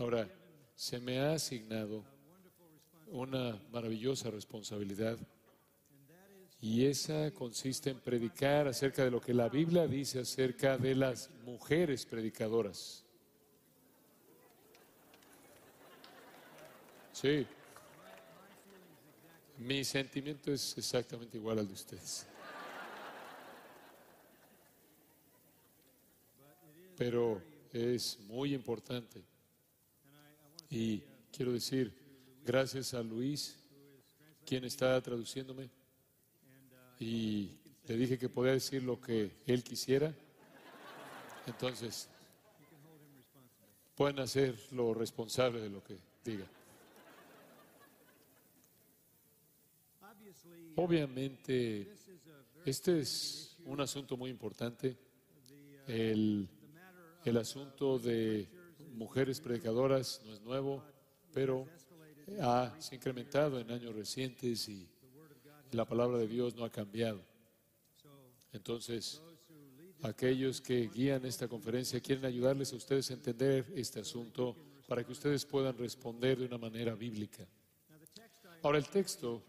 Ahora, se me ha asignado una maravillosa responsabilidad y esa consiste en predicar acerca de lo que la Biblia dice acerca de las mujeres predicadoras. Sí. Mi sentimiento es exactamente igual al de ustedes. Pero es muy importante. Y quiero decir, gracias a Luis, quien está traduciéndome, y le dije que podía decir lo que él quisiera. Entonces, pueden hacerlo responsable de lo que diga. Obviamente, este es un asunto muy importante, el, el asunto de mujeres predicadoras no es nuevo, pero ha, se ha incrementado en años recientes y la palabra de Dios no ha cambiado. Entonces, aquellos que guían esta conferencia quieren ayudarles a ustedes a entender este asunto para que ustedes puedan responder de una manera bíblica. Ahora, el texto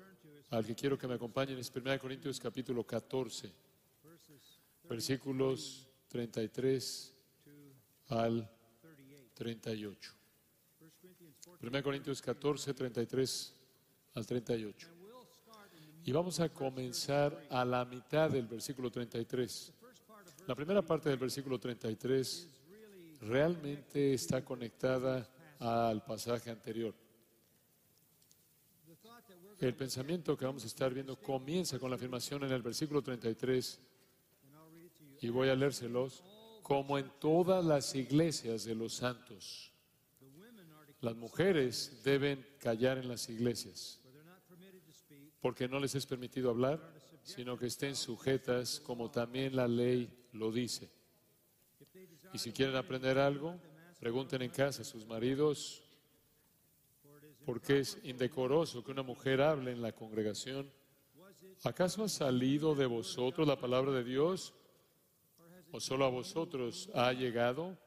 al que quiero que me acompañen es 1 Corintios capítulo 14, versículos 33 al 38. 1 Corintios 14, 33 al 38. Y vamos a comenzar a la mitad del versículo 33. La primera parte del versículo 33 realmente está conectada al pasaje anterior. El pensamiento que vamos a estar viendo comienza con la afirmación en el versículo 33 y voy a leérselos como en todas las iglesias de los santos. Las mujeres deben callar en las iglesias porque no les es permitido hablar, sino que estén sujetas como también la ley lo dice. Y si quieren aprender algo, pregunten en casa a sus maridos, porque es indecoroso que una mujer hable en la congregación. ¿Acaso ha salido de vosotros la palabra de Dios? ¿O solo a vosotros ha llegado?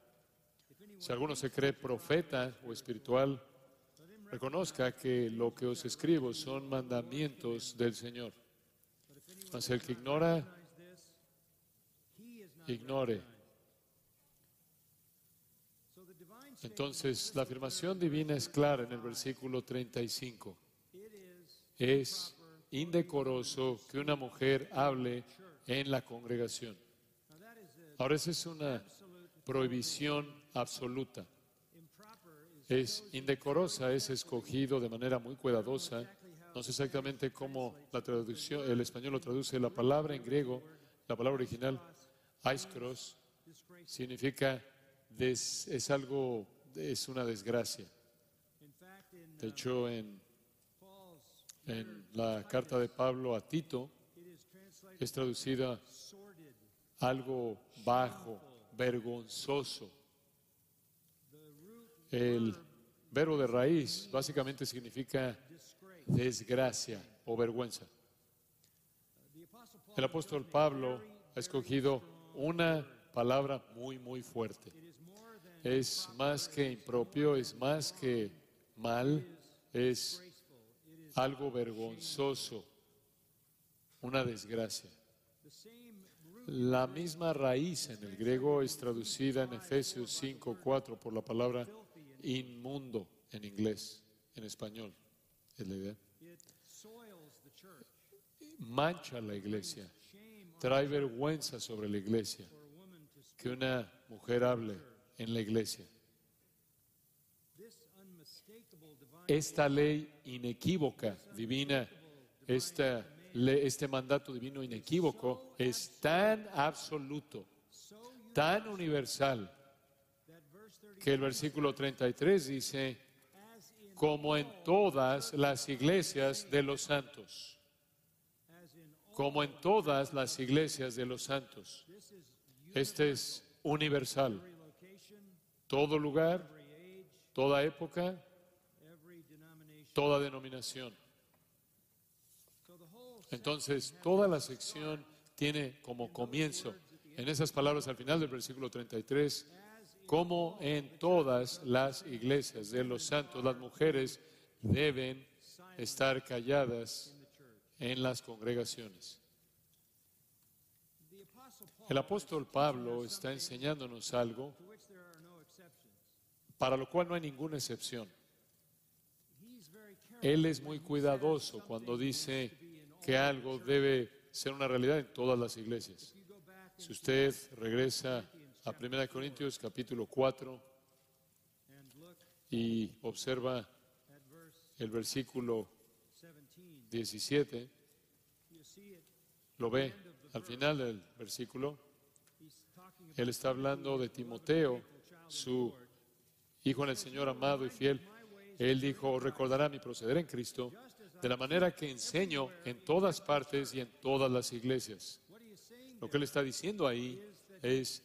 Si alguno se cree profeta o espiritual, reconozca que lo que os escribo son mandamientos del Señor. Mas el que ignora, ignore. Entonces, la afirmación divina es clara en el versículo 35. Es indecoroso que una mujer hable en la congregación. Ahora, esa es una prohibición absoluta es indecorosa, es escogido de manera muy cuidadosa. No sé exactamente cómo la traducción, el español lo traduce. La palabra en griego, la palabra original, aiskros, significa es algo, es una desgracia. De hecho, en, en la carta de Pablo a Tito es traducida algo bajo, vergonzoso el verbo de raíz básicamente significa desgracia o vergüenza. El apóstol Pablo ha escogido una palabra muy, muy fuerte. Es más que impropio, es más que mal, es algo vergonzoso, una desgracia. La misma raíz en el griego es traducida en Efesios 5:4 por la palabra inmundo en inglés, en español, es la idea. Mancha la iglesia, trae vergüenza sobre la iglesia que una mujer hable en la iglesia. Esta ley inequívoca, divina, esta, este mandato divino inequívoco es tan absoluto, tan universal, that verse 30 que el versículo 33 dice, como en todas las iglesias de los santos, como en todas las iglesias de los santos. Este es universal. Todo lugar, toda época, toda denominación. Entonces, toda la sección tiene como comienzo, en esas palabras al final del versículo 33, como en todas las iglesias de los santos, las mujeres deben estar calladas en las congregaciones. El apóstol Pablo está enseñándonos algo para lo cual no hay ninguna excepción. Él es muy cuidadoso cuando dice que algo debe ser una realidad en todas las iglesias. Si usted regresa a 1 Corintios capítulo 4 and look y observa el versículo 17, 17, you see it. lo ve al final del versículo. Él está hablando de Timoteo, su hijo en el Señor amado y fiel. Él dijo, recordará mi proceder en Cristo de la manera que enseño en todas partes y en todas las iglesias. Lo que él está diciendo ahí es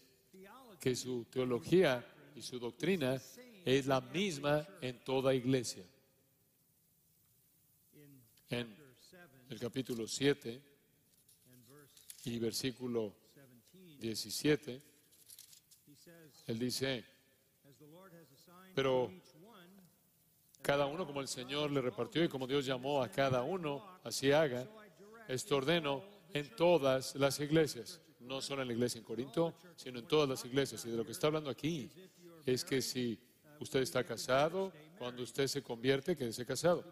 que su teología y su doctrina es la misma en toda iglesia. En chapter 7 el capítulo 7 and verse y versículo 17, 17, he says, él dice, Pero- cada uno como el Señor le repartió y como Dios llamó a cada uno, así haga, esto ordeno en todas las iglesias, no solo en la iglesia en Corinto, sino en todas las iglesias. Y de lo que está hablando aquí es que si usted está casado, cuando usted se convierte, quédese casado.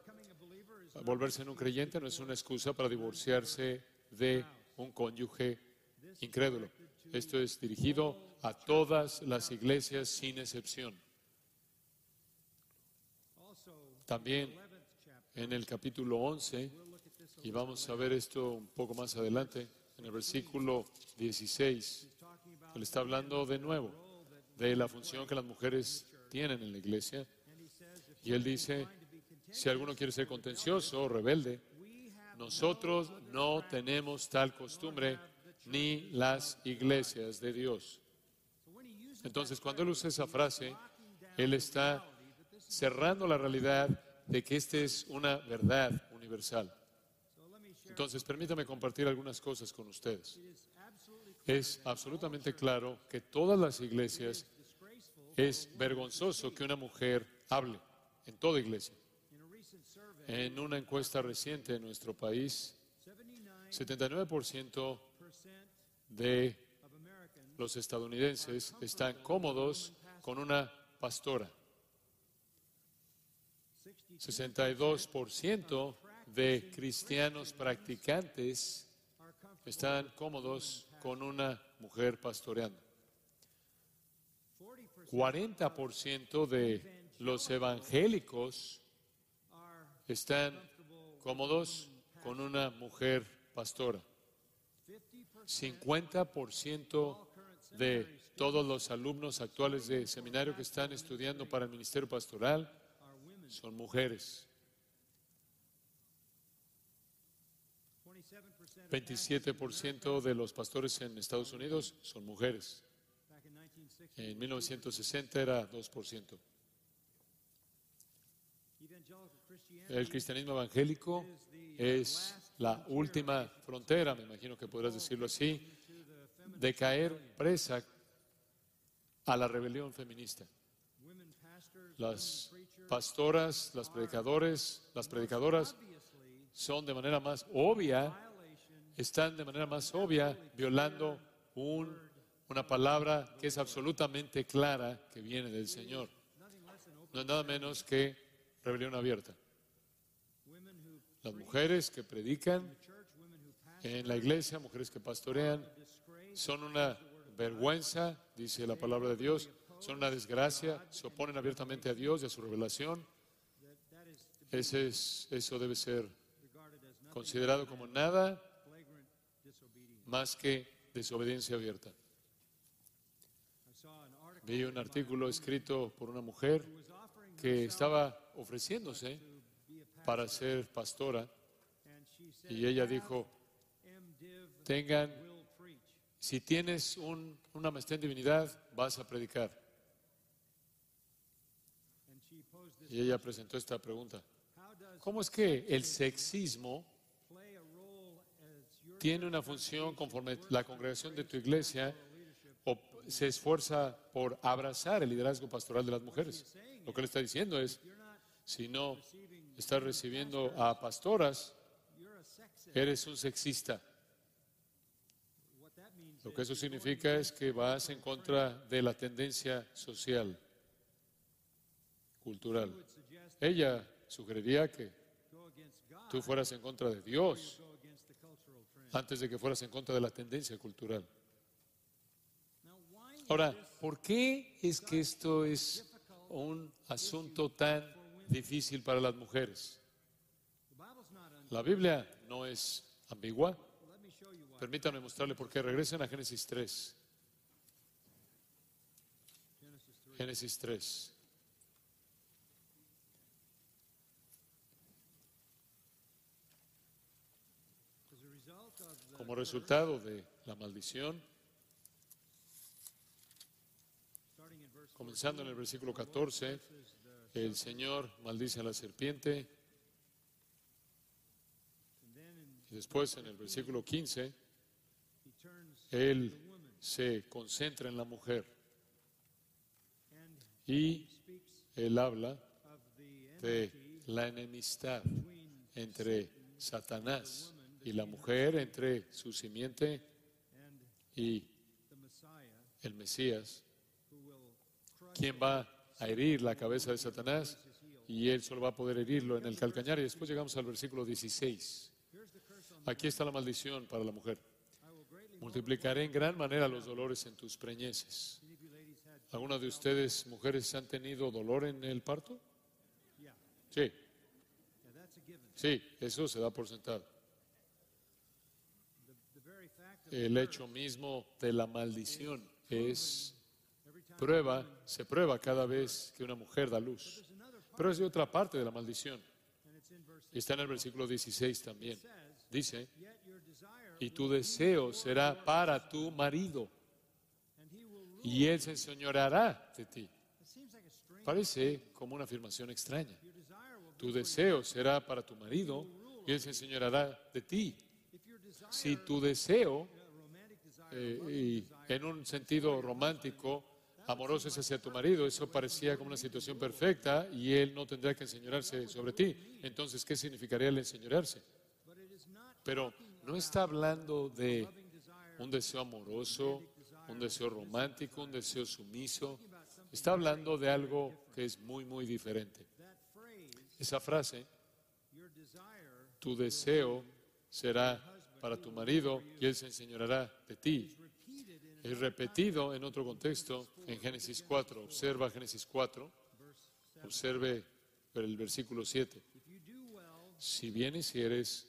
Volverse en un creyente no es una excusa para divorciarse de un cónyuge incrédulo. Esto es dirigido a todas las iglesias sin excepción. También 11th chapter. en el capítulo 11, We'll look at this a y vamos a ver esto un poco más adelante, en el versículo 16, He's talking about él está hablando de nuevo de la función que las mujeres tienen en la iglesia. Y él dice, si alguno quiere ser contencioso o rebelde, nosotros no tenemos tal costumbre ni las iglesias de Dios. Entonces, cuando él usa esa frase, él está cerrando la realidad de que esta es una verdad universal. Entonces, permítame compartir algunas cosas con ustedes. Es absolutamente claro que todas las iglesias es vergonzoso que una mujer hable en toda iglesia. En una encuesta reciente en nuestro país, 79% 79% de los estadounidenses están cómodos con una pastora. 62% de cristianos practicantes están cómodos con una mujer pastoreando. 40% 40% de los evangélicos están cómodos con una mujer pastora. 50% 50% de todos los alumnos actuales de seminario que están estudiando para el ministerio pastoral son mujeres. 27% 27% de los pastores en Estados Unidos son mujeres. back in 1960 En 1960 era 2%. evangelical Christianity El cristianismo evangélico es la última frontera, me imagino que podrás decirlo así, de caer presa a la rebelión feminista. Las pastoras, las predicadores, las predicadoras son de manera más obvia, están de manera más obvia violando un- una palabra que es absolutamente clara que viene del Señor. no es nada menos que rebelión abierta. Las mujeres que predican en la iglesia, mujeres que pastorean, son una vergüenza, dice la palabra de Dios, son una desgracia, se oponen abiertamente a Dios y a su revelación. Ese es, eso debe ser considerado como nada más que desobediencia abierta. Vi un artículo escrito por una mujer que estaba ofreciéndose para ser pastora y ella "Have dijo, tengan, si tienes un- una maestría en divinidad, vas a predicar. Y ella presentó esta pregunta. ¿Cómo es que el sexismo tiene una función conforme la congregación de tu iglesia o se esfuerza por abrazar el liderazgo pastoral de las mujeres? Lo que le está diciendo es, si no estás recibiendo a pastoras, eres un sexista. Lo que eso significa es que vas en contra de la tendencia social, cultural. Ella sugeriría que tú fueras en contra de Dios antes de que fueras en contra de la tendencia cultural. Ahora, ¿por qué es que esto es un asunto tan difícil para las mujeres? La Biblia no es ambigua. Permítanme mostrarle por qué. Regresen a Génesis 3. Genesis 3. Génesis 3. As a result of the Como resultado de la maldición, comenzando en el versículo 14, el Señor maldice a la serpiente. Y después en el versículo 15, he turns Él se concentra en la mujer. Y Él habla de la enemistad entre Satanás y la mujer, entre su simiente y el Mesías, quien va a herir la cabeza de Satanás y él solo va a poder herirlo en el calcañar. Y después llegamos al versículo 16. Here's the curse on Aquí está la maldición para la mujer. Multiplicaré en gran manera los dolores en tus preñeces. ¿Alguna de ustedes, mujeres, han tenido dolor en el parto? Sí, sí, eso se da por sentado. El hecho mismo de la maldición es prueba, se prueba cada vez que una mujer da luz. Pero es de otra parte de la maldición. está en el versículo 16 también. Dice, y tu deseo será para tu marido, y él se enseñoreará de ti. Parece como una afirmación extraña. Tu deseo será para tu marido, y él se enseñoreará de ti. Si tu deseo, eh, y en un sentido romántico, amoroso es hacia tu marido, eso parecía como una situación perfecta y él no tendrá que enseñorearse sobre ti. Entonces, ¿qué significaría el enseñorearse? Pero no está hablando de un deseo amoroso, un deseo romántico, un deseo sumiso. Está hablando de algo que es muy, muy diferente. Esa frase, tu deseo será para tu marido y él se enseñoreará de ti. Es repetido en otro contexto en Génesis 4. Observa Génesis 4, verse 7 observe el versículo 7. if you do well Si vienes y eres,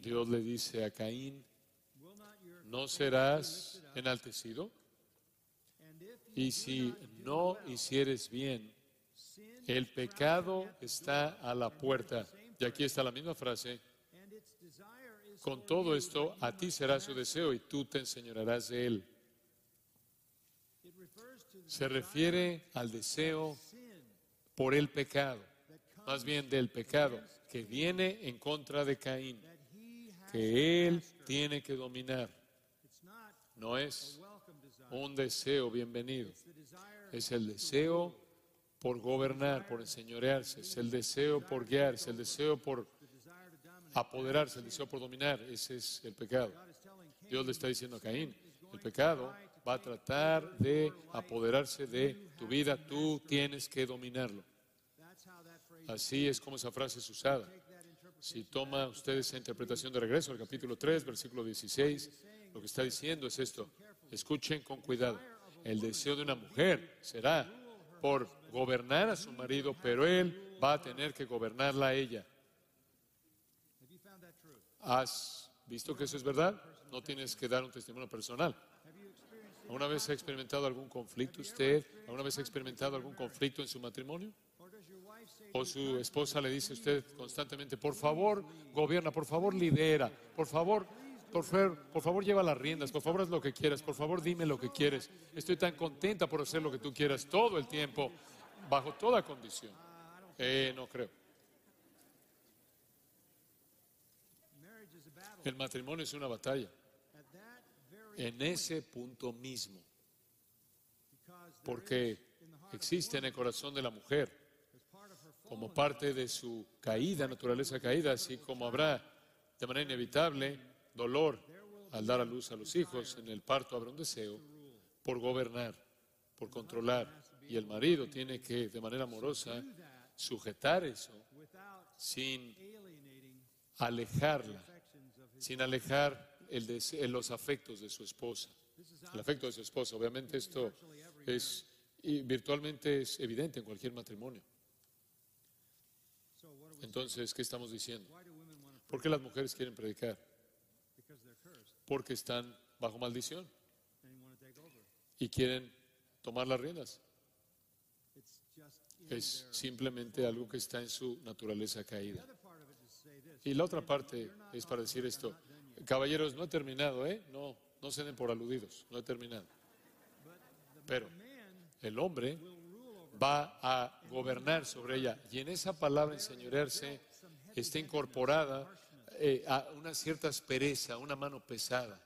Dios le dice a Caín, no serás enaltecido. Y si no hicieres bien, el pecado está a la puerta. Y aquí está la misma frase. Con todo esto, a ti será su deseo y tú te enseñorearás de él. Se refiere al deseo por el pecado, más bien del pecado, que viene en contra de Caín, que él tiene que dominar. No es un deseo bienvenido, es el deseo por gobernar, por enseñorearse, es el deseo por guiar, es el deseo por apoderarse, el deseo por dominar. Ese es el pecado. Dios le está diciendo a Caín, el pecado va a tratar de apoderarse de tu vida. Tú tienes que dominarlo. Así es como esa frase es usada. Si toma usted esa interpretación de regreso al capítulo 3, versículo 16, lo que está diciendo es esto. Escuchen con cuidado. El deseo de una mujer será por gobernar a su marido, pero él va a tener que gobernarla a ella. ¿Has visto que eso es verdad? No tienes que dar un testimonio personal. ¿Alguna vez ha experimentado algún conflicto usted? ¿Alguna vez ha experimentado algún conflicto en su matrimonio? O su esposa le dice a usted constantemente, por favor, gobierna, por favor, lidera, por favor, por favor, por favor, lleva las riendas, por favor, haz lo que quieras, por favor, dime lo que quieres. Estoy tan contenta por hacer lo que tú quieras todo el tiempo, bajo toda condición. Eh, no creo. El matrimonio es una batalla. En ese punto mismo, porque existe en el corazón de la mujer, como parte de su caída, naturaleza caída, así como habrá de manera inevitable dolor al dar a luz a los hijos, en el parto habrá un deseo por gobernar, por controlar, y el marido tiene que de manera amorosa sujetar eso sin alejarla, sin alejar los afectos de su esposa. El afecto de su esposa, obviamente esto es y virtualmente es evidente en cualquier matrimonio. Entonces, ¿qué estamos diciendo? ¿Por qué las mujeres quieren predicar? Porque están bajo maldición y quieren tomar las riendas. Es simplemente algo que está en su naturaleza caída. Y la otra parte es para decir esto. Caballeros, no he terminado, ¿eh? No, no se den por aludidos, no he terminado. Pero el hombre va a gobernar sobre ella. Y en esa palabra enseñorearse está incorporada eh, una cierta aspereza, una mano pesada.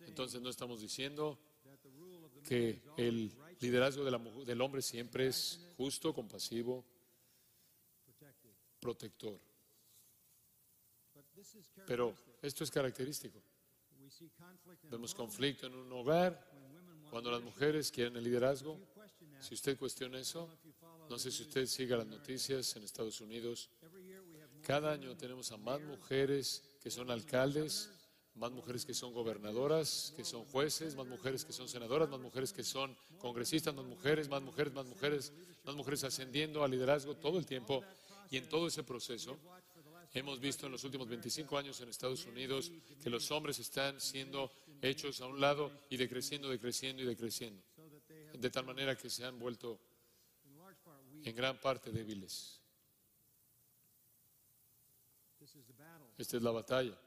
Entonces no estamos diciendo que el liderazgo del hombre siempre es justo, compasivo, protector. Pero esto es característico. Vemos conflicto en un hogar cuando las mujeres quieren el liderazgo. Si usted cuestiona eso, no sé si usted siga las noticias en Estados Unidos. Cada año tenemos a más mujeres que son alcaldes, más mujeres que son gobernadoras, que son jueces, más mujeres que son senadoras, más mujeres que son congresistas, más mujeres, más mujeres, más mujeres, más mujeres ascendiendo al liderazgo todo el tiempo. Y en todo ese proceso hemos visto en los últimos 25 años en Estados Unidos que los hombres están siendo hechos a un lado y decreciendo, decreciendo y decreciendo. De tal manera que se han vuelto en gran parte débiles. Esta es la batalla.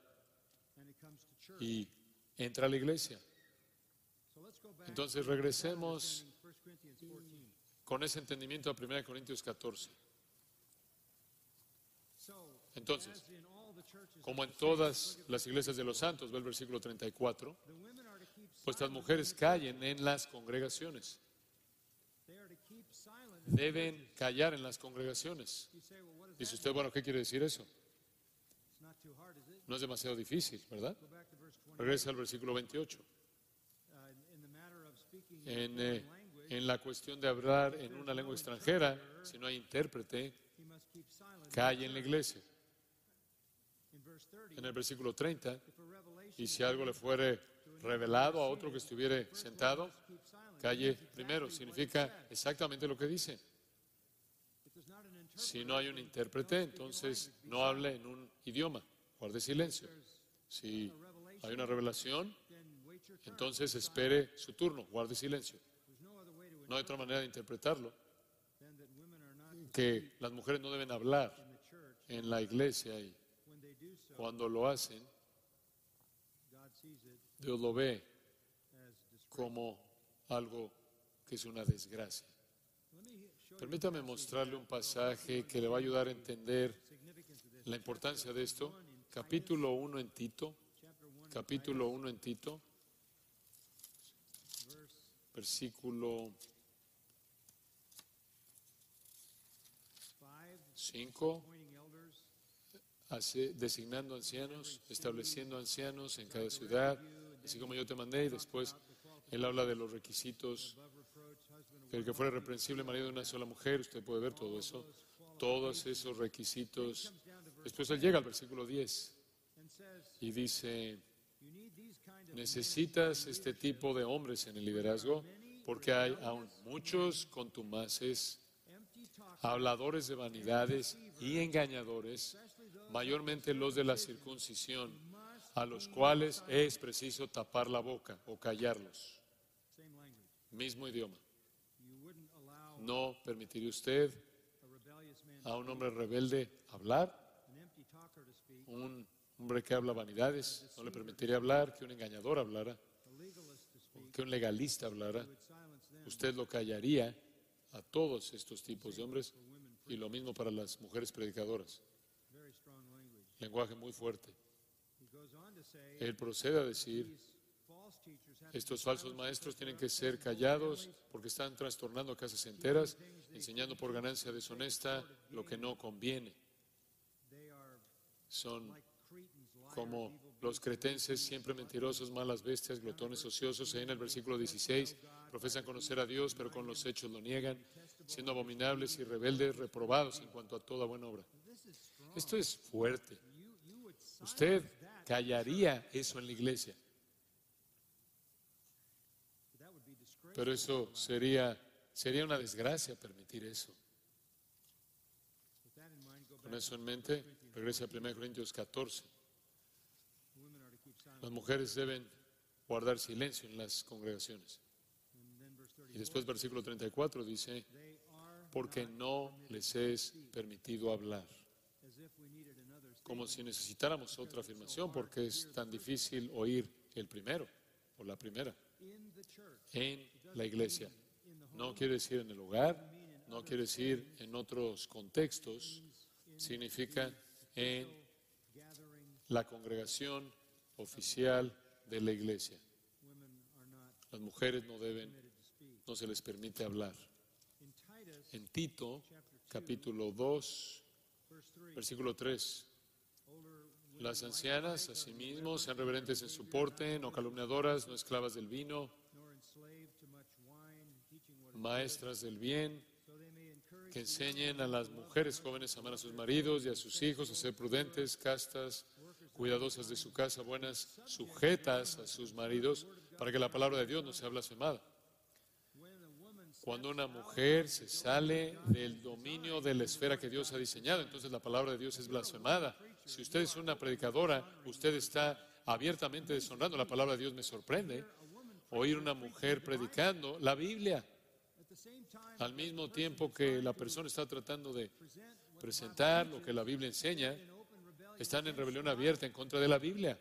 Y entra a la iglesia. Entonces to regresemos 1 Corinthians 14. con ese entendimiento a 1 Corintios 14. Entonces, Como en todas las iglesias de los santos, ve el versículo 34, the women are to keep pues las silent. mujeres callen en las congregaciones. Deben callar en las congregaciones. Dice usted, bueno, ¿qué quiere decir eso? No es demasiado difícil, ¿verdad? Go back to verse 20. Regresa al versículo 28. Uh, in the matter of speaking En, in eh, en la cuestión de hablar en una lengua extranjera, si no hay intérprete, calle en la iglesia. In verse 30, En el versículo 30, if a revelation y si algo le fuere revelado a otro que estuviere sentado, calle primero. Significa exactamente lo que dice. Si no hay un intérprete, entonces no hable en un idioma, guarde silencio. Si hay una revelación, entonces espere su turno, guarde silencio. No hay otra manera de interpretarlo que las mujeres no deben hablar en la iglesia y cuando lo hacen, Dios lo ve como algo que es una desgracia. Permítame mostrarle un pasaje que le va a ayudar a entender la importancia de esto. Capítulo 1 en Tito, Chapter 1, capítulo 1 en Tito, versículo 5, 5, appointing elders hace- designando ancianos, estableciendo ancianos en cada ciudad, así como yo te mandé, y después Él habla de los requisitos, el que fuera reprensible marido de una sola mujer, usted puede ver todo eso, todos esos requisitos. Después él llega al versículo 10 y dice, necesitas este tipo de hombres en el liderazgo porque hay aún muchos contumaces, habladores de vanidades y engañadores, mayormente los de la circuncisión, a los cuales es preciso tapar la boca o callarlos. Mismo idioma. No permitiría usted a un hombre rebelde hablar, un hombre que habla vanidades, no le permitiría hablar, que un engañador hablara, que un legalista hablara. Usted lo callaría a todos estos tipos de hombres y lo mismo para las mujeres predicadoras. Lenguaje muy fuerte. Él procede a decir, estos falsos maestros tienen que ser callados porque están trastornando casas enteras, enseñando por ganancia deshonesta lo que no conviene. Son como los cretenses, siempre mentirosos, malas bestias, glotones ociosos. En el versículo 16 profesan conocer a Dios, pero con los hechos lo niegan, siendo abominables y rebeldes, reprobados en cuanto a toda buena obra. Esto es fuerte. Usted callaría eso en la iglesia. Pero eso sería, sería una desgracia permitir eso. Con eso en mente, regresa a 1 Corintios 14. Las mujeres deben guardar silencio en las congregaciones. Y después versículo 34 dice, porque no les es permitido hablar. Como si necesitáramos otra afirmación, porque es tan difícil oír el primero o la primera en la iglesia. No quiere decir en el hogar, no quiere decir en otros contextos, significa en la congregación oficial de la iglesia. Las mujeres no deben, no se les permite hablar. En Tito, capítulo 2, versículo 3. Las ancianas, asimismo, sean reverentes en su porte, no calumniadoras, no esclavas del vino, maestras del bien, que enseñen a las mujeres jóvenes a amar a sus maridos y a sus hijos, a ser prudentes, castas, cuidadosas de su casa, buenas, sujetas a sus maridos, para que la palabra de Dios no sea blasfemada. Cuando una mujer se sale del dominio de la esfera que Dios ha diseñado, entonces la palabra de Dios es blasfemada. Si usted es una predicadora, usted está abiertamente deshonrando la palabra de Dios. Me sorprende oír una mujer predicando la Biblia al mismo tiempo que la persona está tratando de presentar lo que la Biblia enseña, están en rebelión abierta en contra de la Biblia.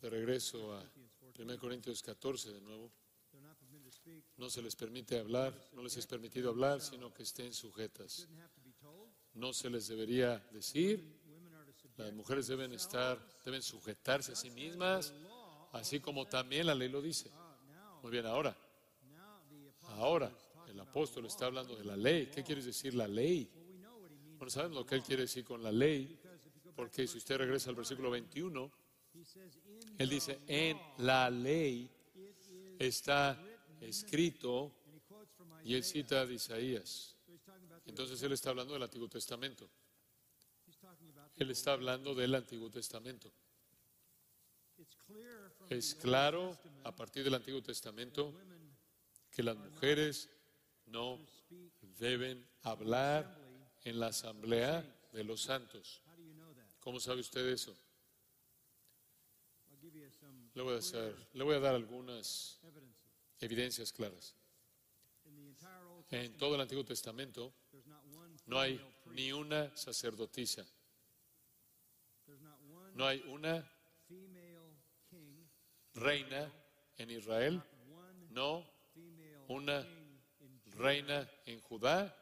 De regreso a 1 Corintios 14 de nuevo. No se les permite hablar, no les es permitido hablar, sino que estén sujetas. No se les debería decir, las mujeres deben estar, deben sujetarse a sí mismas, así como también la ley lo dice. Muy bien, ahora, ahora el apóstol está hablando de la ley. ¿Qué quiere decir la ley? Bueno, sabemos lo que él quiere decir con la ley, porque si usted regresa al versículo 21, él dice, en la ley está escrito, y él cita de Isaías. Entonces él está hablando del Antiguo Testamento. Él está hablando del Antiguo Testamento. Es claro a partir del Antiguo Testamento que las mujeres no deben hablar en la asamblea de los santos. ¿Cómo sabe usted eso? Le voy a, le voy a dar algunas evidencias claras. En todo el Antiguo Testamento no hay ni una sacerdotisa, no hay una reina en Israel, no una reina en Judá.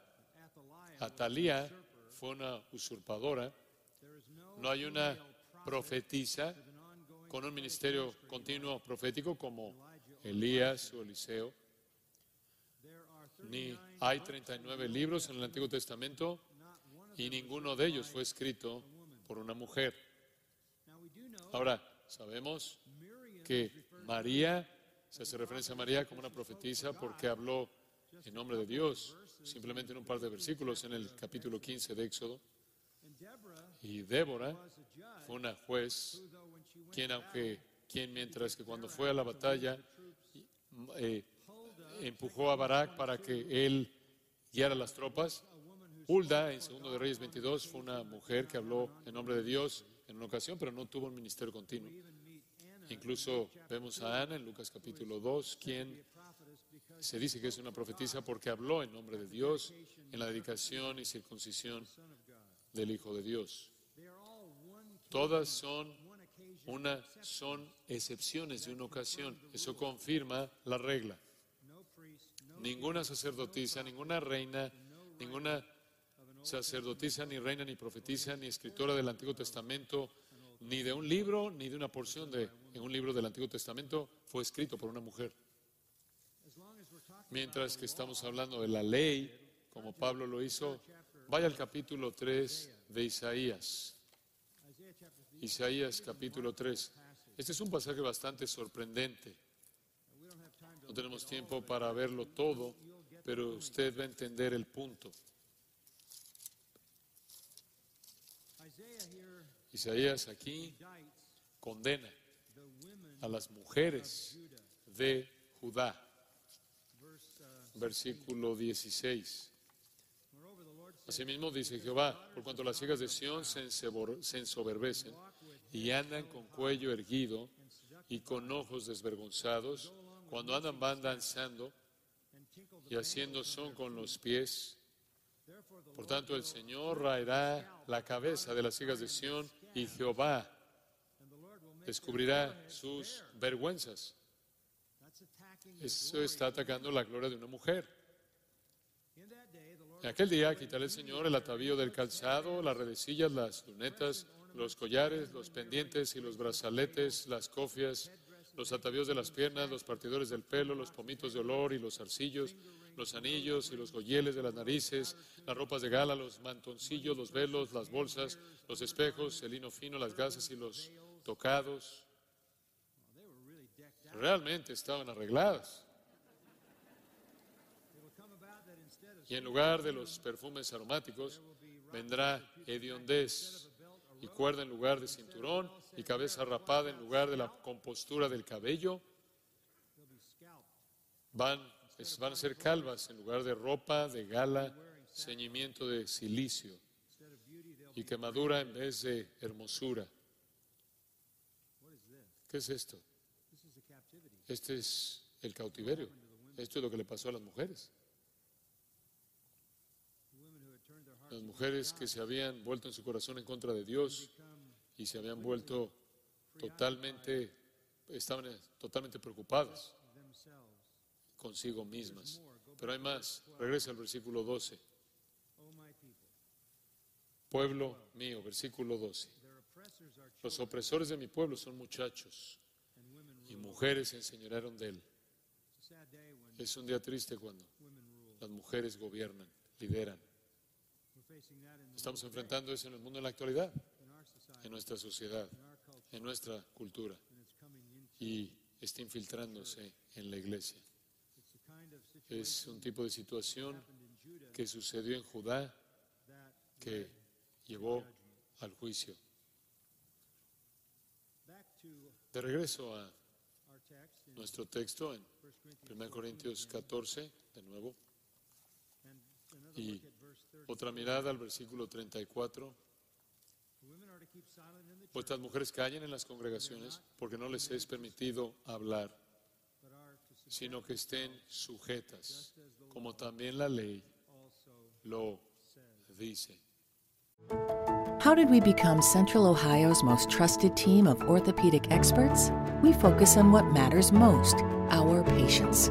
Atalía fue una usurpadora. No hay una profetisa con un ministerio continuo profético como Elías o Eliseo. Ni hay 39 libros en el Antiguo Testamento y ninguno de ellos fue escrito por una mujer. Ahora, sabemos que María, se hace referencia a María como una profetisa porque habló en nombre de Dios, simplemente en un par de versículos en el capítulo 15 de Éxodo. Y Débora fue una juez quien, aunque, quien mientras que cuando fue a la batalla, eh, empujó a Barak para que él guiara las tropas, Hulda, en Segundo de Reyes 22, fue una mujer que habló en nombre de Dios en una ocasión, pero no tuvo un ministerio continuo. Incluso vemos a Ana en Lucas capítulo 2, quien se dice que es una profetisa porque habló en nombre de Dios en la dedicación y circuncisión del Hijo de Dios. Todas son una son excepciones de una ocasión. Eso confirma la regla. Ninguna sacerdotisa, ninguna reina, ninguna sacerdotisa, ni reina, ni profetisa, ni escritora del Antiguo Testamento, ni de un libro, ni de una porción de en un libro del Antiguo Testamento fue escrito por una mujer. Mientras que estamos hablando de la ley, como Pablo lo hizo, vaya al capítulo 3 de Isaías. Isaiah chapter 3 Isaías capítulo 3. Este es un pasaje bastante sorprendente. No tenemos tiempo para verlo todo, pero usted va a entender el punto. Isaías aquí condena a las mujeres de Judá. Versículo 16. Asimismo dice Jehová, por cuanto las hijas de Sión se ensoberbecen y andan con cuello erguido y con ojos desvergonzados, cuando andan van danzando y haciendo son con los pies, Por tanto, el Señor raerá la cabeza de las hijas de Sión y Jehová descubrirá sus vergüenzas. Eso está atacando la gloria de una mujer. En aquel día quitará el Señor el atavío del calzado, las redecillas, las lunetas, los collares, los pendientes y los brazaletes, las cofias, los atavíos de las piernas, los partidores del pelo, los pomitos de olor y los arcillos, los anillos y los goyeles de las narices, las ropas de gala, los mantoncillos, los velos, las bolsas, los espejos, el lino fino, las gasas y los tocados. Realmente estaban arregladas. Y en lugar de los perfumes aromáticos, vendrá hediondez y cuerda en lugar de cinturón y cabeza rapada en lugar de la compostura del cabello. Van, van a ser calvas en lugar de ropa de gala, ceñimiento de silicio y quemadura en vez de hermosura. ¿Qué es esto? Este es el cautiverio. Esto es lo que le pasó a las mujeres. Las mujeres que se habían vuelto en su corazón en contra de Dios y se habían vuelto totalmente, estaban totalmente preocupadas consigo mismas. Pero hay más. Regresa al versículo 12. O my people Pueblo mío, versículo 12. their oppressors are Los opresores de mi pueblo son muchachos y mujeres se enseñorearon de él. Es un día triste cuando las mujeres gobiernan, lideran. Estamos enfrentando eso en el mundo en la actualidad, en nuestra sociedad, en nuestra cultura y está infiltrándose en la iglesia. Es un tipo de situación que sucedió en Judá que llevó al juicio. De regreso a nuestro texto en 1 Corinthians 1 Corintios 14, de nuevo, y otra mirada al versículo 34. the women are to keep silent in the Pues estas mujeres callen en las congregaciones porque no les es permitido hablar, sino que estén sujetas, como también la ley lo dice. How did we become Central Ohio's most trusted team of orthopedic experts? We focus on what matters most our patients.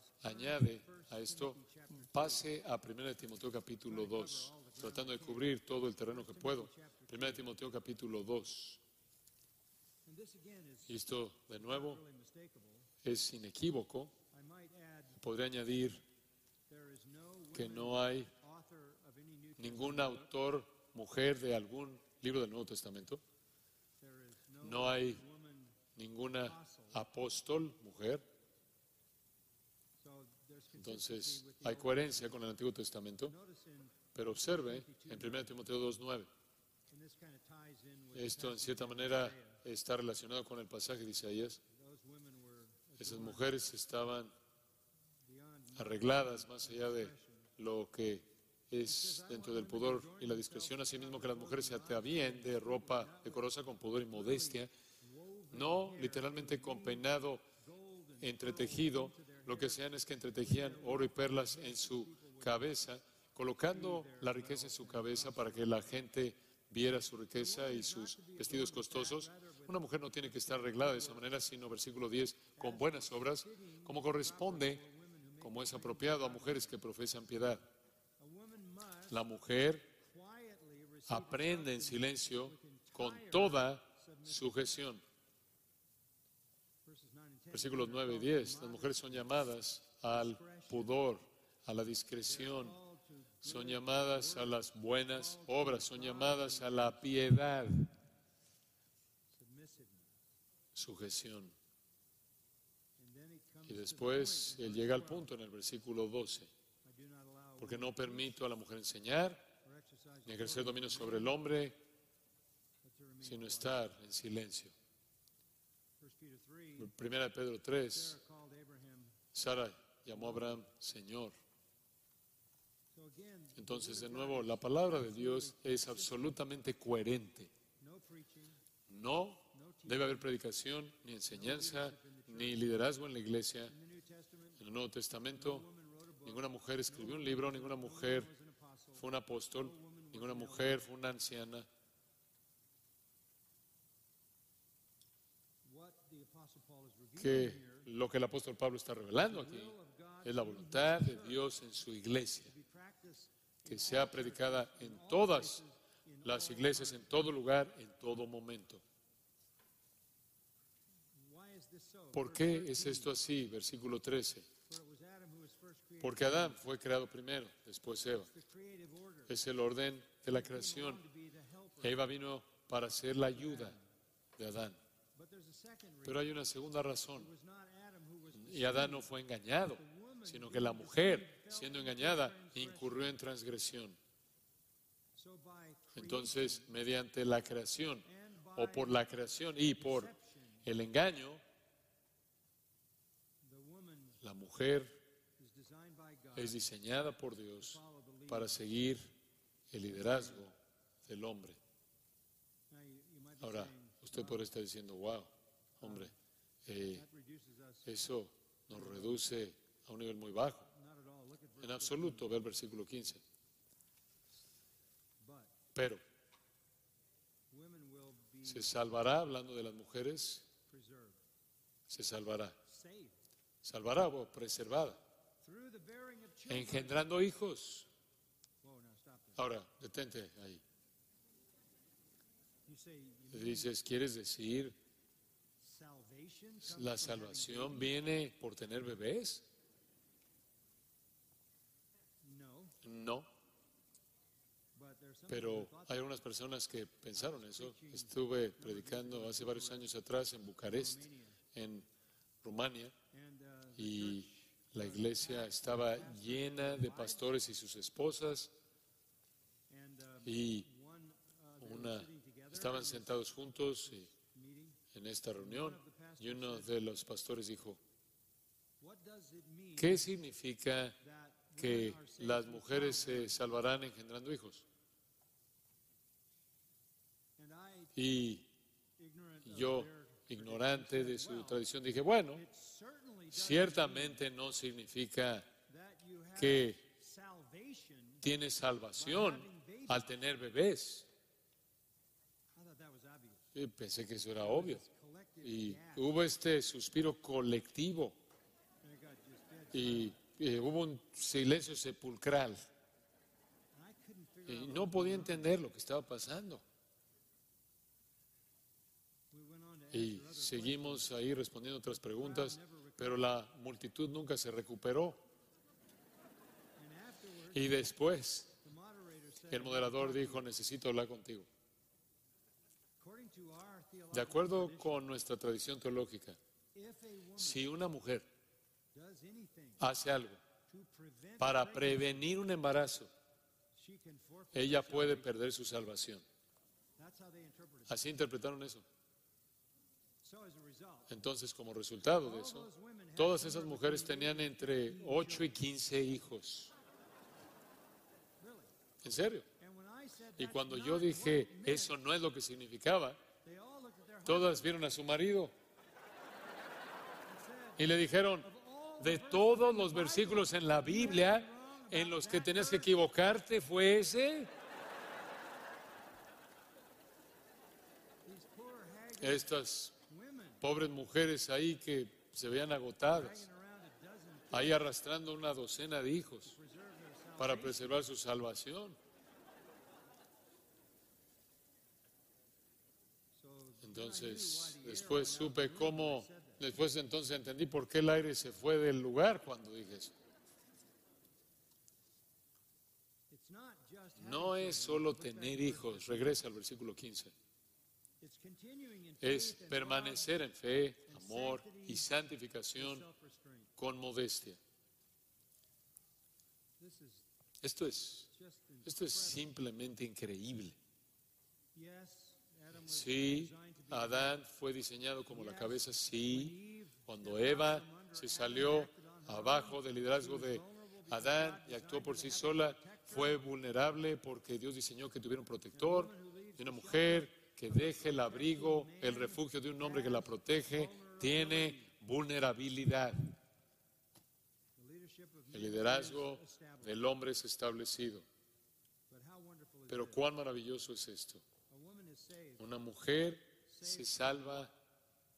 añade a esto, pase a 1 Timoteo capítulo 2, tratando de cubrir todo el terreno que puedo. 1 Timoteo capítulo 2. and this again is Y esto, de nuevo, es inequívoco. Podría añadir que no hay ningún autor, mujer de algún libro del Nuevo Testamento. No, hay ninguna apóstol, mujer. Entonces, hay coherencia con el Antiguo Testamento. Pero observe en 1 Timoteo 2.9. and this kind of ties in with the Esto en cierta manera está relacionado con el pasaje de Isaías. Esas mujeres estaban arregladas más allá de lo que es dentro del pudor y la discreción, asimismo que las mujeres se atavíen de ropa decorosa con pudor y modestia, no literalmente con peinado entretejido, lo que sean es que entretejían oro y perlas en su cabeza, colocando la riqueza en su cabeza para que la gente viera su riqueza y sus vestidos costosos. Una mujer no tiene que estar arreglada de esa manera, sino, versículo 10, con buenas obras, como corresponde, como es apropiado a mujeres que profesan piedad. La mujer aprende en silencio con toda sujeción. verses 9 and 10. Versículos 9 y 10. Las mujeres son llamadas al pudor, a la discreción, son llamadas a las buenas obras, son llamadas a la piedad, sujeción. Y después él llega al punto en el versículo 12, 12. I do not allow porque no permito a la mujer enseñar ni ejercer dominio sobre el hombre, sino estar en silencio. 1 Peter 3, Primera de Pedro 3, Sarah called Abraham. Sara llamó a Abraham Señor. Entonces, de nuevo, la palabra de Dios es absolutamente coherente. No debe haber predicación, ni enseñanza, ni liderazgo en la iglesia. En el Nuevo Testamento, ninguna mujer escribió un libro, ninguna mujer fue un apóstol, ninguna mujer fue una anciana. Que lo que el apóstol Pablo está revelando aquí es la voluntad de Dios en su iglesia, que sea predicada en todas las iglesias, en todo lugar, en todo momento. ¿Por qué 13, es esto así? Versículo 13. For it was Adam who was first created. Porque Adán fue creado primero, después Eva. Es el orden de la creación. Eva vino para ser la ayuda de Adán. Pero hay una segunda razón. Y Adán no fue engañado, sino que la mujer, siendo engañada, incurrió en transgresión. Entonces, mediante la creación, o por la creación y por el engaño, la mujer es diseñada por Dios para seguir el liderazgo del hombre. Ahora, usted podría estar diciendo, wow, hombre, eh, eso nos reduce a un nivel muy bajo. En absoluto, ve el versículo 15. But Pero se salvará, hablando de las mujeres, se salvará. Salvará o preservada, engendrando hijos. Ahora, detente ahí. Dices, ¿quieres decir la salvación viene por tener bebés? No, pero hay algunas personas que pensaron eso. Estuve predicando hace varios años atrás en Bucarest, en Rumania, y la iglesia estaba llena de pastores y sus esposas y una, estaban sentados juntos en esta reunión y uno de los pastores dijo, ¿qué significa que las mujeres se salvarán engendrando hijos? Y yo, ignorante de su tradición, dije, bueno, ciertamente no significa que tienes salvación al tener bebés. Pensé que eso era obvio. Y hubo este suspiro colectivo y eh, hubo un silencio sepulcral. Y no podía entender lo que estaba pasando. Y seguimos ahí respondiendo otras preguntas, pero la multitud nunca se recuperó. Y después el moderador dijo, necesito hablar contigo. De acuerdo con nuestra tradición teológica, si una mujer hace algo para prevenir un embarazo, ella puede perder su salvación. Así interpretaron eso. Entonces, como resultado de eso, todas esas mujeres tenían entre 8 y 15 hijos. ¿En serio? Y cuando yo dije, eso no es lo que significaba, todas vieron a su marido y le dijeron, de todos los versículos en la Biblia en los que tenías que equivocarte, ¿fue ese? Estas pobres mujeres ahí que se veían agotadas, ahí arrastrando una docena de hijos para preservar su salvación. Entonces, después supe cómo, después entonces entendí por qué el aire se fue del lugar cuando dije eso. No es solo tener hijos, regresa al versículo 15. It's continuing in Es permanecer en fe, amor y santificación con modestia. Esto es, esto es simplemente increíble. Sí, Adán fue diseñado como la cabeza, sí. Cuando Eva se salió abajo del liderazgo de Adán y actuó por sí sola, fue vulnerable porque Dios diseñó que tuviera un protector, una mujer que deje el abrigo, el refugio de un hombre que la protege, tiene vulnerabilidad. El liderazgo del hombre es establecido. Pero cuán maravilloso es esto. Una mujer se salva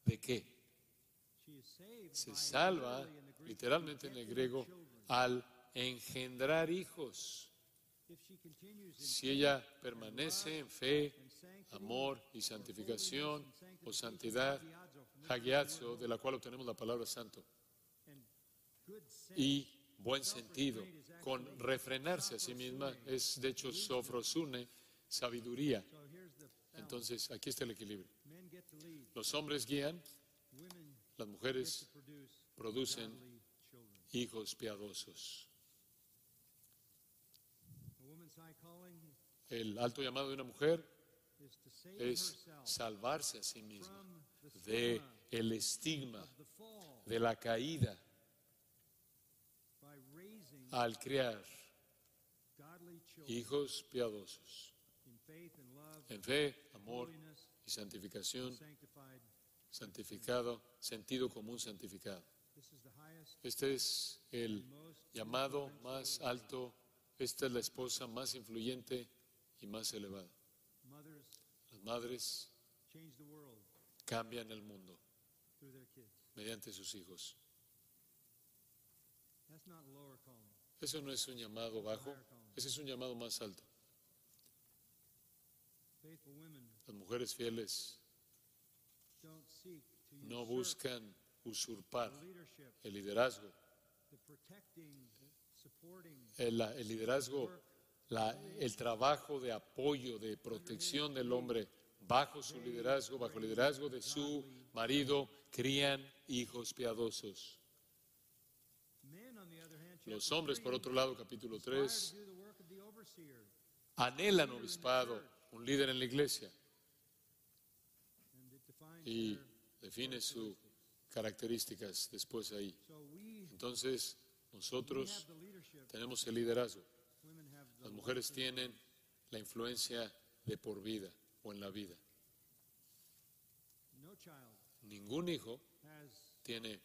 de qué? Se salva literalmente en el griego al engendrar hijos. Si ella permanece en fe, amor y santificación o santidad, hagiazo, de la cual obtenemos la palabra santo, y buen sentido, con refrenarse a sí misma, es de hecho sofrosune, sabiduría. Entonces, aquí está el equilibrio. Los hombres guían, las mujeres producen hijos piadosos. El alto llamado de una mujer es salvarse a sí misma de el estigma, de la caída al children hijos piadosos en fe, amor y santificación, santificado, sentido común santificado. Este es el llamado más alto, esta es la esposa más influyente y más elevada. Las madres cambian el mundo mediante sus hijos. Eso no es un llamado bajo, ese es un llamado más alto. Las mujeres fieles no buscan usurpar el liderazgo, el, liderazgo, el trabajo de apoyo, de protección del hombre bajo su liderazgo, bajo el liderazgo de su marido, crían hijos piadosos. Los hombres, por otro lado, capítulo aspire 3, to do the work of the overseer, anhelan obispado, un líder en la iglesia, y define sus características después ahí. Entonces, nosotros tenemos el liderazgo. Las mujeres tienen la influencia de por vida o en la vida. Ningún hijo tiene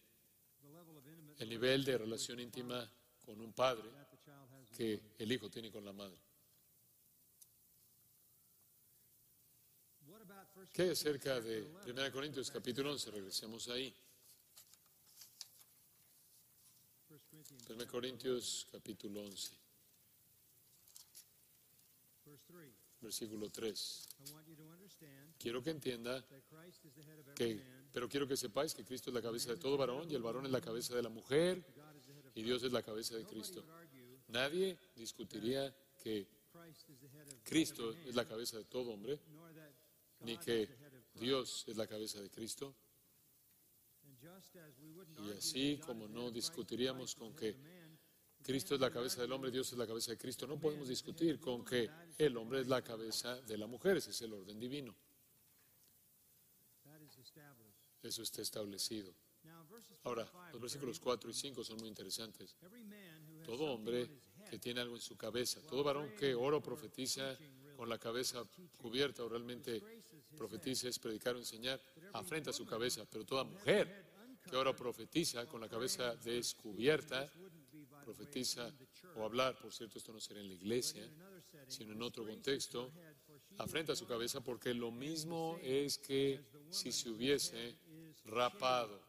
el nivel de relación íntima con un padre que el hijo tiene con la madre. What about ¿Qué hay acerca de 1 Corintios capítulo 11? Regresemos ahí. 1 Corinthians, 1 Corintios capítulo 11, verse 3. versículo 3. I want you to understand Quiero que entienda que, pero quiero que sepáis que Cristo es la cabeza de todo varón y el varón es la cabeza de la mujer y Dios es la cabeza de Cristo. Nadie discutiría que Cristo es la cabeza de todo hombre, ni que. Dios es la cabeza de Cristo. Y así como no discutiríamos con que Cristo es la cabeza del hombre, Dios es la cabeza de Cristo, no podemos discutir con que el hombre es la cabeza de la mujer, ese es el orden divino. Eso está establecido. Now, in verses 4 Ahora, and 5, los versículos 4 y 5 son muy interesantes. Todo hombre que tiene algo en su cabeza, todo varón que ora o profetiza con la cabeza cubierta o realmente profetiza, es predicar o enseñar, afrenta su cabeza. Pero toda mujer que ora o profetiza con la cabeza descubierta, profetiza o hablar, por cierto, esto no será en la iglesia, sino en otro contexto, afrenta su cabeza porque lo mismo es que si se hubiese rapado.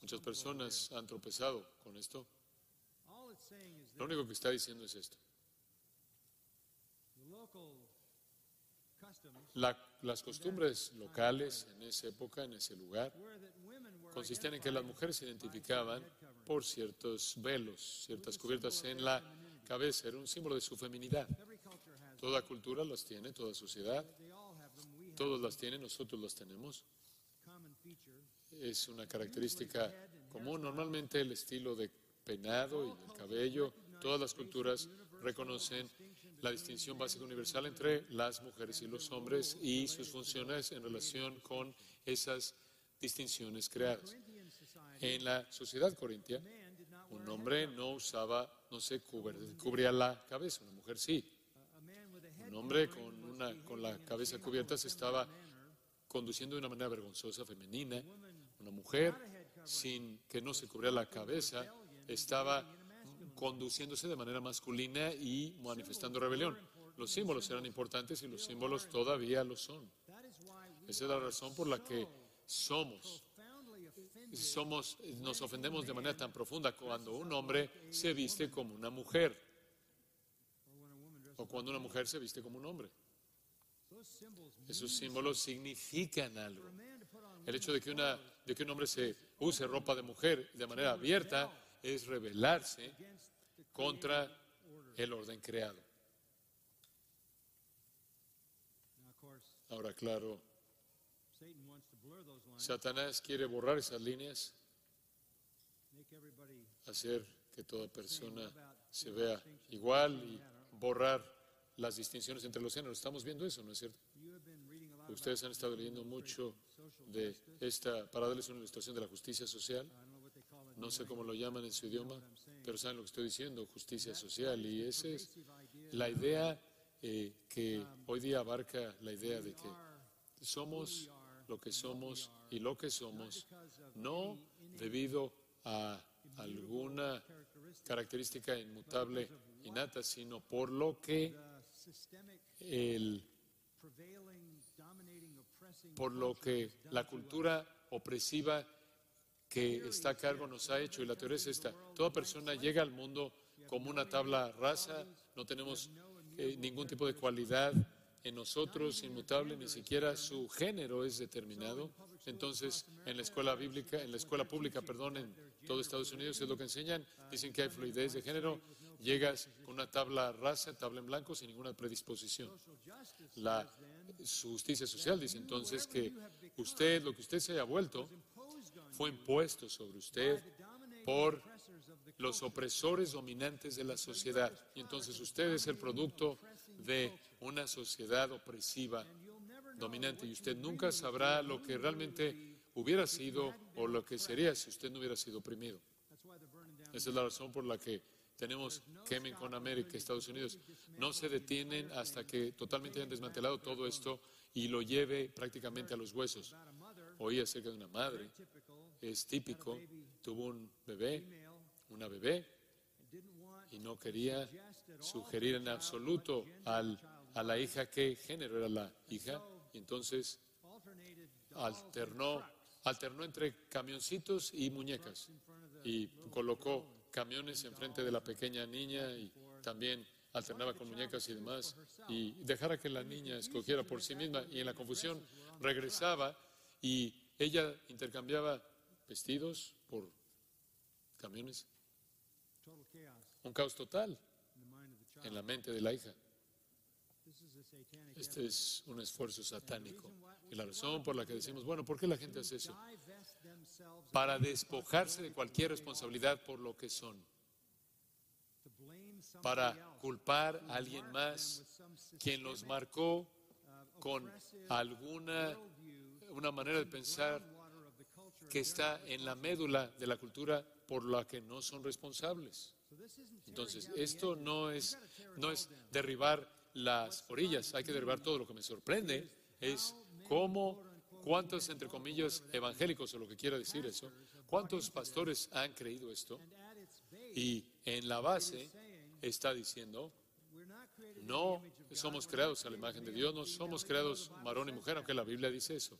Muchas personas han tropezado con esto. Lo único que está diciendo es esto. La- las costumbres locales en esa época, en ese lugar, consistían en que las mujeres se identificaban por ciertos velos, ciertas cubiertas en la cabeza. Era un símbolo de su feminidad. Toda cultura las tiene, toda sociedad, todos las tienen, nosotros las tenemos. Es una característica común. Normalmente el estilo de peinado y el cabello, todas las culturas reconocen la distinción básica universal entre las mujeres y los hombres y sus funciones en relación con esas distinciones creadas. En la sociedad corintia, un hombre no usaba, no se cubría la cabeza, una mujer sí. Un hombre con, una, con la cabeza cubierta se estaba conduciendo de una manera vergonzosa, femenina. Una mujer sin que no se cubría la cabeza estaba conduciéndose de manera masculina y manifestando rebelión. Los símbolos eran importantes y los símbolos todavía lo son. Esa es la razón por la que somos somos, nos ofendemos de manera tan profunda cuando un hombre se viste como una mujer o cuando una mujer se viste como un hombre. Esos símbolos significan algo. El hecho de que, una, de que un hombre se use ropa de mujer de manera abierta es rebelarse contra el orden creado. Ahora, claro, Satanás quiere borrar esas líneas, hacer que toda persona se vea igual y borrar las distinciones entre los géneros. Estamos viendo eso, ¿no es cierto? Ustedes han estado leyendo mucho de esta, para darles una ilustración de la justicia social. No sé cómo lo llaman en su idioma, pero saben lo que estoy diciendo, justicia social. Y esa es la idea eh, que hoy día abarca la idea de que somos lo que somos y lo que somos, no debido a alguna característica inmutable innata, sino por lo que el por lo que la cultura opresiva que está a cargo nos ha hecho. Y la teoría es esta. Toda persona llega al mundo como una tabla rasa, no tenemos eh, ningún tipo de cualidad en nosotros inmutable, ni siquiera su género es determinado. Entonces, en la escuela bíblica, en la escuela pública, perdón, en todo Estados Unidos es lo que enseñan. Dicen que hay fluidez de género. Llegas con una tabla rasa, tabla en blanco, sin ninguna predisposición. La justicia social dice entonces que usted, lo que usted se haya vuelto, fue impuesto sobre usted por los opresores dominantes de la sociedad. Y entonces usted es el producto de una sociedad opresiva dominante y usted nunca sabrá lo que realmente hubiera sido o lo que sería si usted no hubiera sido oprimido. Esa es la razón por la que tenemos quemen con América, Estados Unidos. No se detienen hasta que totalmente hayan desmantelado todo esto y lo lleve prácticamente a los huesos. Oí acerca de una madre, es típico, tuvo un bebé, una bebé, y no quería sugerir en absoluto al, a la hija qué género era la hija. Y entonces alternó, alternó entre camioncitos y muñecas y colocó camiones enfrente de la pequeña niña y también alternaba con muñecas y demás y dejara que la niña escogiera por sí misma y en la confusión regresaba y ella intercambiaba vestidos por camiones. Un caos total en la mente de la hija. Este es un esfuerzo satánico. Y la razón por la que decimos, bueno, ¿por qué la gente hace eso? Para despojarse de cualquier responsabilidad por lo que son. Para culpar a alguien más quien los marcó uh, con alguna una manera de pensar que está en la médula de la cultura por la que no son responsables. Entonces, esto no es, no es derribar las orillas, hay que derribar todo. Lo que me sorprende es cómo, cuántos, entre comillas, evangélicos o lo que quiera decir eso, cuántos pastores han creído esto y en la base está diciendo, no somos creados a la imagen de Dios, no somos creados varón y mujer, aunque la Biblia dice eso.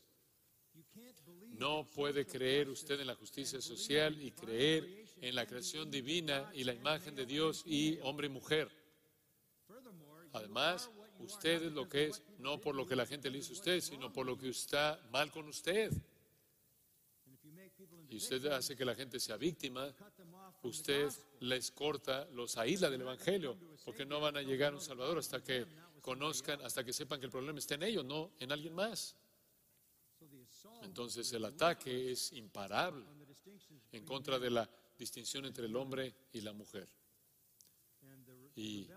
No puede creer usted en la justicia social y creer en la creación in divina y la imagen de Dios y hombre y mujer. Además, usted es lo que es, no por lo que la gente le hizo a usted, sino por lo que está mal con usted. Y usted hace que la gente sea víctima, usted les corta, los aísla del Evangelio, porque no van a llegar a un Salvador hasta que conozcan, hasta que sepan que el problema está en ellos, no en alguien más. Entonces el ataque es imparable en contra de la distinción entre el hombre y la mujer. Y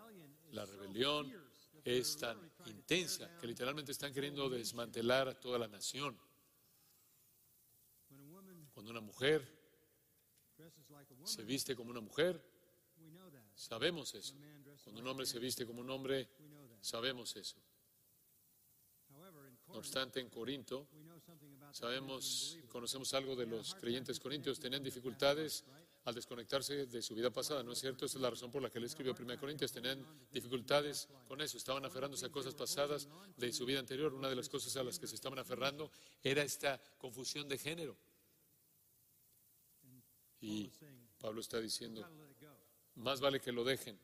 la rebelión es tan intensa que literalmente están queriendo desmantelar a toda la nación. Cuando una mujer se viste como una mujer, sabemos eso. Cuando un hombre se viste como un hombre, sabemos eso. No obstante, en Corinto, sabemos, conocemos algo de los creyentes corintios, tenían dificultades al desconectarse de su vida pasada, ¿no es cierto? Esa es la razón por la que él escribió 1 Corintios, tenían dificultades con eso, estaban aferrándose a cosas pasadas de su vida anterior. Una de las cosas a las que se estaban aferrando era esta confusión de género. Y Pablo está diciendo, más vale que lo dejen.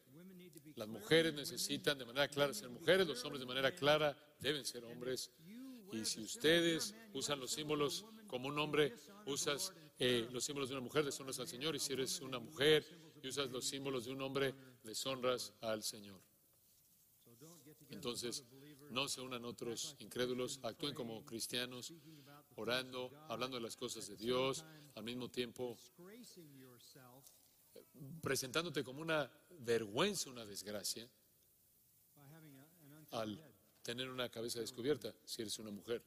Las mujeres necesitan de manera clara ser mujeres, los hombres de manera clara deben ser hombres. Y si ustedes usan los símbolos como un hombre, usas eh, los símbolos de una mujer, deshonras al Señor. Y si eres una mujer y usas los símbolos de un hombre, deshonras al Señor. Entonces, no se unan otros incrédulos, actúen como cristianos, orando, hablando de las cosas de Dios, al mismo tiempo presentándote como una vergüenza, una desgracia, al. Tener una cabeza descubierta si eres una mujer.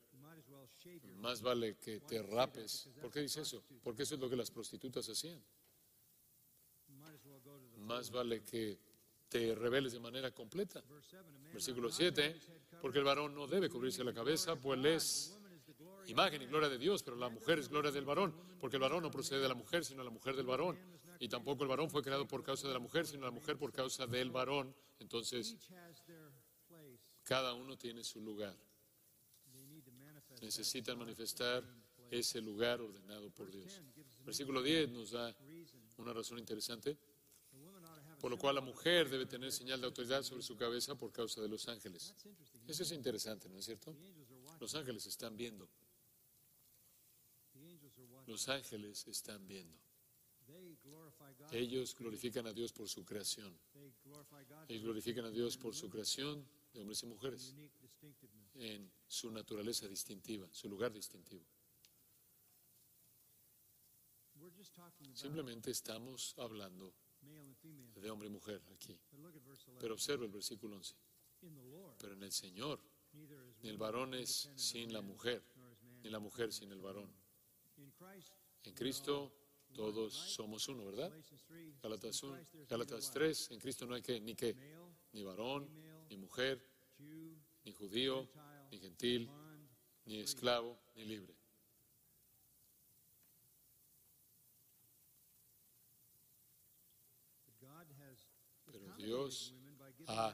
Más vale que te rapes. ¿Por qué dice eso? Porque eso es lo que las prostitutas hacían. Más vale que te reveles de manera completa. verse 7 a man Versículo ought not to have 7, his head covered, porque el varón no debe cubrirse la cabeza, pues es imagen y gloria de Dios, pero la mujer es gloria del varón, porque el varón no procede de la mujer, sino la mujer del varón. Y tampoco el varón fue creado por causa de la mujer, sino la mujer por causa del varón. Entonces, cada uno tiene su lugar. Necesitan manifestar ese lugar ordenado por Dios. Versículo 10 nos da una razón interesante, por lo cual la mujer debe tener señal de autoridad sobre su cabeza por causa de los ángeles. Eso es interesante, ¿no es cierto? Los ángeles están viendo, los ángeles están viendo. Ellos glorifican a Dios por su creación. Ellos glorifican a Dios por su creación de hombres y mujeres, en su naturaleza distintiva, su lugar distintivo. Simplemente estamos hablando de hombre y mujer aquí. but look at verse 11 Pero observa el versículo 11. in the Lord Pero en el Señor, ni el varón es sin la mujer, ni la mujer sin el varón. En Cristo todos somos uno, ¿verdad? Galatians 3 Gálatas, in 1, Christ there's Gálatas neither 3, en Cristo no hay que ni male ni varón, ni mujer, ni judío, ni gentil, ni esclavo, ni libre. Pero Dios ha-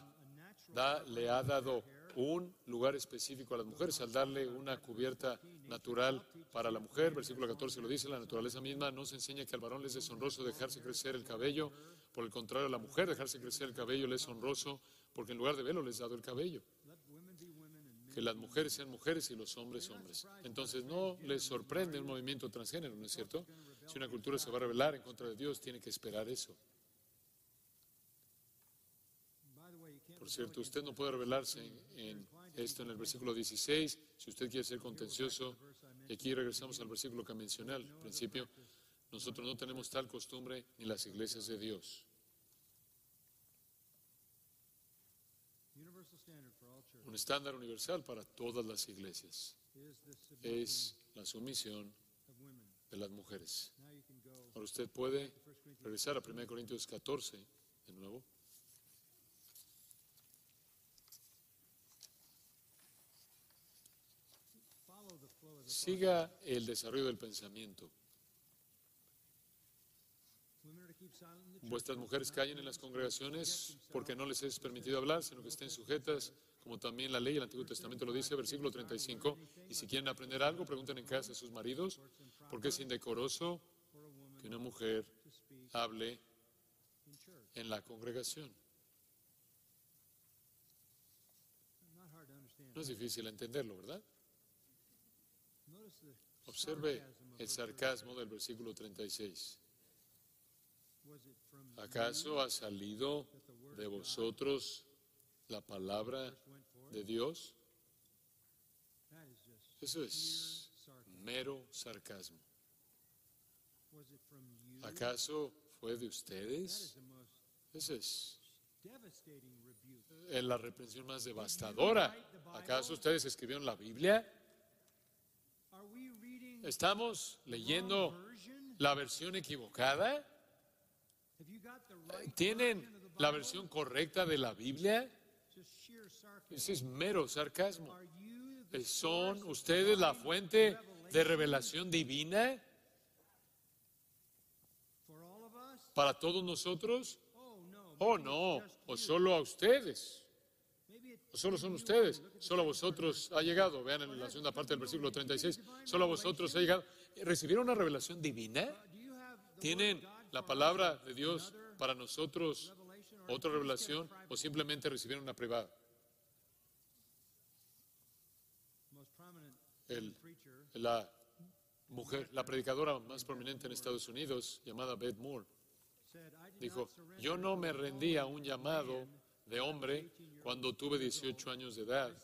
Da, le ha dado un lugar específico a las mujeres al darle una cubierta natural para la mujer. Versículo 14 lo dice, la naturaleza misma nos enseña que al varón le es deshonroso dejarse crecer el cabello, por el contrario a la mujer dejarse crecer el cabello le es honroso porque en lugar de velo les ha dado el cabello. Que las mujeres sean mujeres y los hombres hombres. Entonces no les sorprende un movimiento transgénero, ¿no es cierto? Si una cultura se va a rebelar en contra de Dios, tiene que esperar eso. Por cierto, usted no puede revelarse en, esto en el versículo 16. Si usted quiere ser contencioso, y aquí regresamos al versículo que mencioné al principio, nosotros no tenemos tal costumbre ni las iglesias de Dios. Un estándar universal para todas las iglesias es la sumisión de las mujeres. Ahora usted puede regresar a 1 Corintios 14 de nuevo. Siga el desarrollo del pensamiento. Vuestras mujeres callen en las congregaciones porque no les es permitido hablar, sino que estén sujetas, como también la ley del Antiguo Testamento lo dice, versículo 35. Y si quieren aprender algo, pregunten en casa a sus maridos, porque es indecoroso que una mujer hable en la congregación. No es difícil entenderlo, ¿verdad? Observe el sarcasmo del versículo 36. ¿Acaso ha salido de vosotros la palabra de Dios? Eso es mero sarcasmo. ¿Acaso fue de ustedes? Esa es la reprensión más devastadora. ¿Acaso ustedes escribieron la Biblia? ¿Estamos leyendo la versión equivocada? ¿Tienen la versión correcta de la Biblia? Ese es mero sarcasmo. ¿Son ustedes la fuente de revelación divina para todos nosotros? Oh, no, o solo a ustedes. O solo son ustedes, solo a vosotros ha llegado. Vean en la segunda parte del versículo 36, solo a vosotros ha llegado. ¿Recibieron una revelación divina? ¿Tienen la palabra de Dios para nosotros otra revelación o simplemente recibieron una privada? La mujer, la predicadora más prominente en Estados Unidos, llamada Beth Moore, dijo, yo no me rendí a un llamado de hombre cuando tuve 18 años de edad.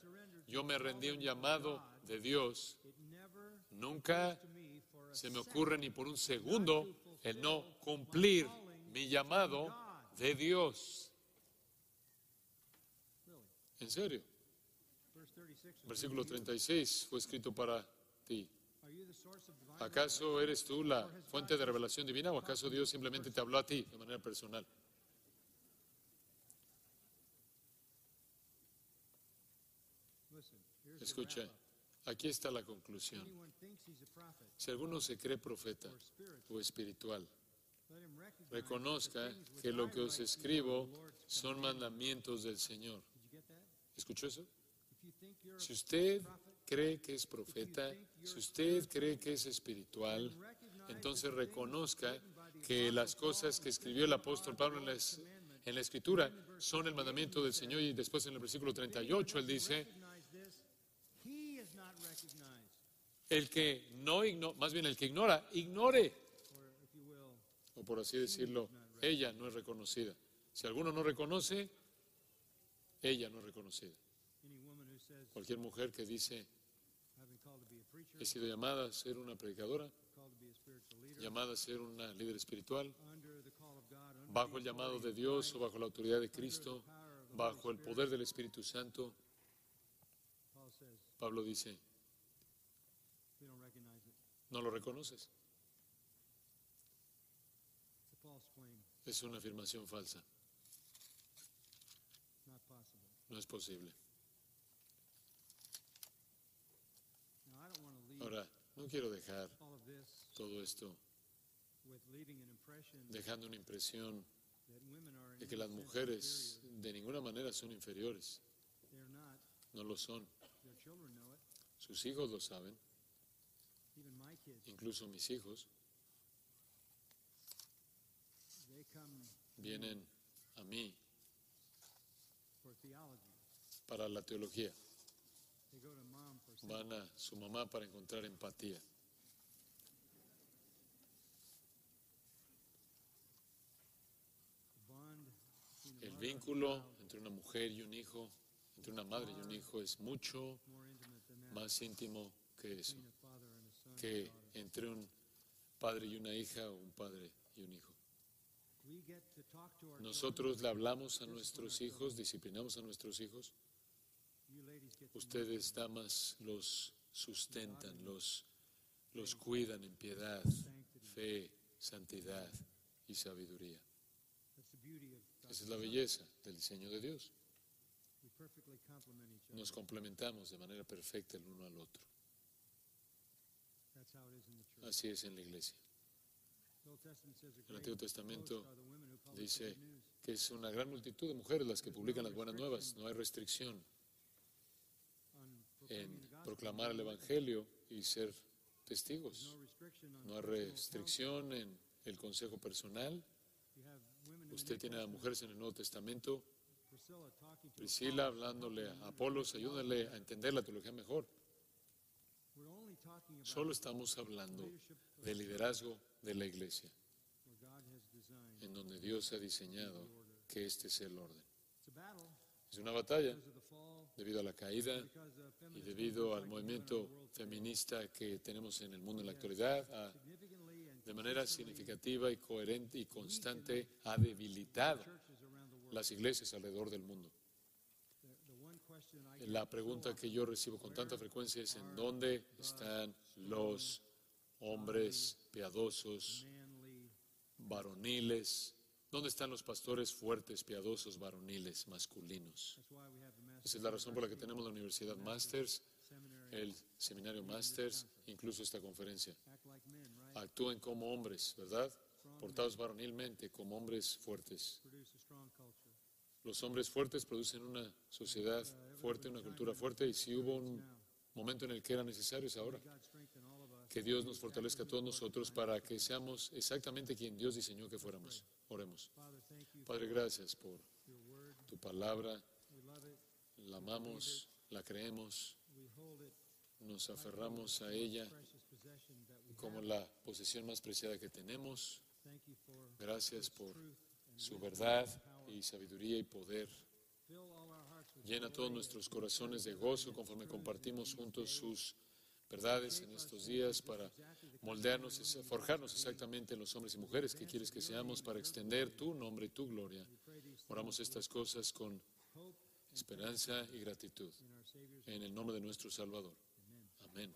Yo me rendí a un llamado de Dios. Nunca se me ocurre ni por un segundo el no cumplir mi llamado de Dios. ¿En serio? Versículo 36 fue escrito para ti. ¿Acaso eres tú la fuente de revelación divina o acaso Dios simplemente te habló a ti de manera personal? Escucha, aquí está la conclusión. Si alguno se cree profeta o espiritual, reconozca que lo que os escribo son mandamientos del Señor. ¿Escuchó eso? Si usted cree que es profeta, si usted cree que es espiritual, entonces reconozca que las cosas que escribió el apóstol Pablo en la, en la escritura son el mandamiento del Señor y después en el versículo 38 él dice, el que no ignora, más bien el que ignora, ignore. O por así decirlo, ella no es reconocida. Si alguno no reconoce, ella no es reconocida. Cualquier mujer que dice, he sido llamada a ser una predicadora, llamada a ser una líder espiritual, bajo el llamado de Dios o bajo la autoridad de Cristo, bajo el poder del Espíritu Santo, Pablo dice, no lo reconoces. Es una afirmación falsa. No es posible. Ahora, no quiero dejar todo esto dejando una impresión de que las mujeres de ninguna manera son inferiores. no lo son. Sus hijos lo saben, incluso mis hijos vienen a mí para la teología, van a su mamá para encontrar empatía. El vínculo entre una mujer y un hijo, entre una madre y un hijo es mucho más íntimo que eso, que entre un padre y una hija o un padre y un hijo. Nosotros le hablamos a nuestros hijos, disciplinamos a nuestros hijos. Ustedes, damas, los sustentan, los, los cuidan en piedad, fe, santidad y sabiduría. Esa es la belleza del diseño de Dios. Nos complementamos de manera perfecta el uno al otro. Así es en la iglesia. El Antiguo Testamento dice que es una gran multitud de mujeres las que publican las buenas nuevas. No hay restricción en proclamar el Evangelio y ser testigos. no hay restricción en el consejo personal. Usted tiene a mujeres en el Nuevo Testamento. Priscila hablándole a Apolos, ayúdale a entender la teología mejor. Solo estamos hablando del liderazgo de la iglesia, en donde Dios ha diseñado que este es el orden. Es una batalla debido a la caída y debido al movimiento feminista que tenemos en el mundo en la actualidad, de manera significativa y coherente y constante ha debilitado las iglesias alrededor del mundo. La pregunta que yo recibo con tanta frecuencia es en dónde están los hombres piadosos, varoniles, dónde están los pastores fuertes, piadosos, varoniles, masculinos. Esa es la razón por la que tenemos la Universidad Masters, el Seminario Masters, incluso esta conferencia. Actúen como hombres, ¿verdad? Portados varonilmente, como hombres fuertes. Los hombres fuertes producen una sociedad fuerte, una cultura fuerte, y si hubo un momento en el que era necesario es ahora. Que Dios nos fortalezca a todos nosotros para que seamos exactamente quien Dios diseñó que fuéramos. Oremos. Padre, gracias por tu palabra. La amamos, la creemos, nos aferramos a ella como la posesión más preciada que tenemos. Gracias por su verdad y sabiduría y poder. Llena todos nuestros corazones de gozo conforme compartimos juntos sus verdades en estos días para moldearnos, y forjarnos exactamente en los hombres y mujeres que quieres que seamos para extender tu nombre y tu gloria. Oramos estas cosas con esperanza y gratitud en el nombre de nuestro Salvador. Amén.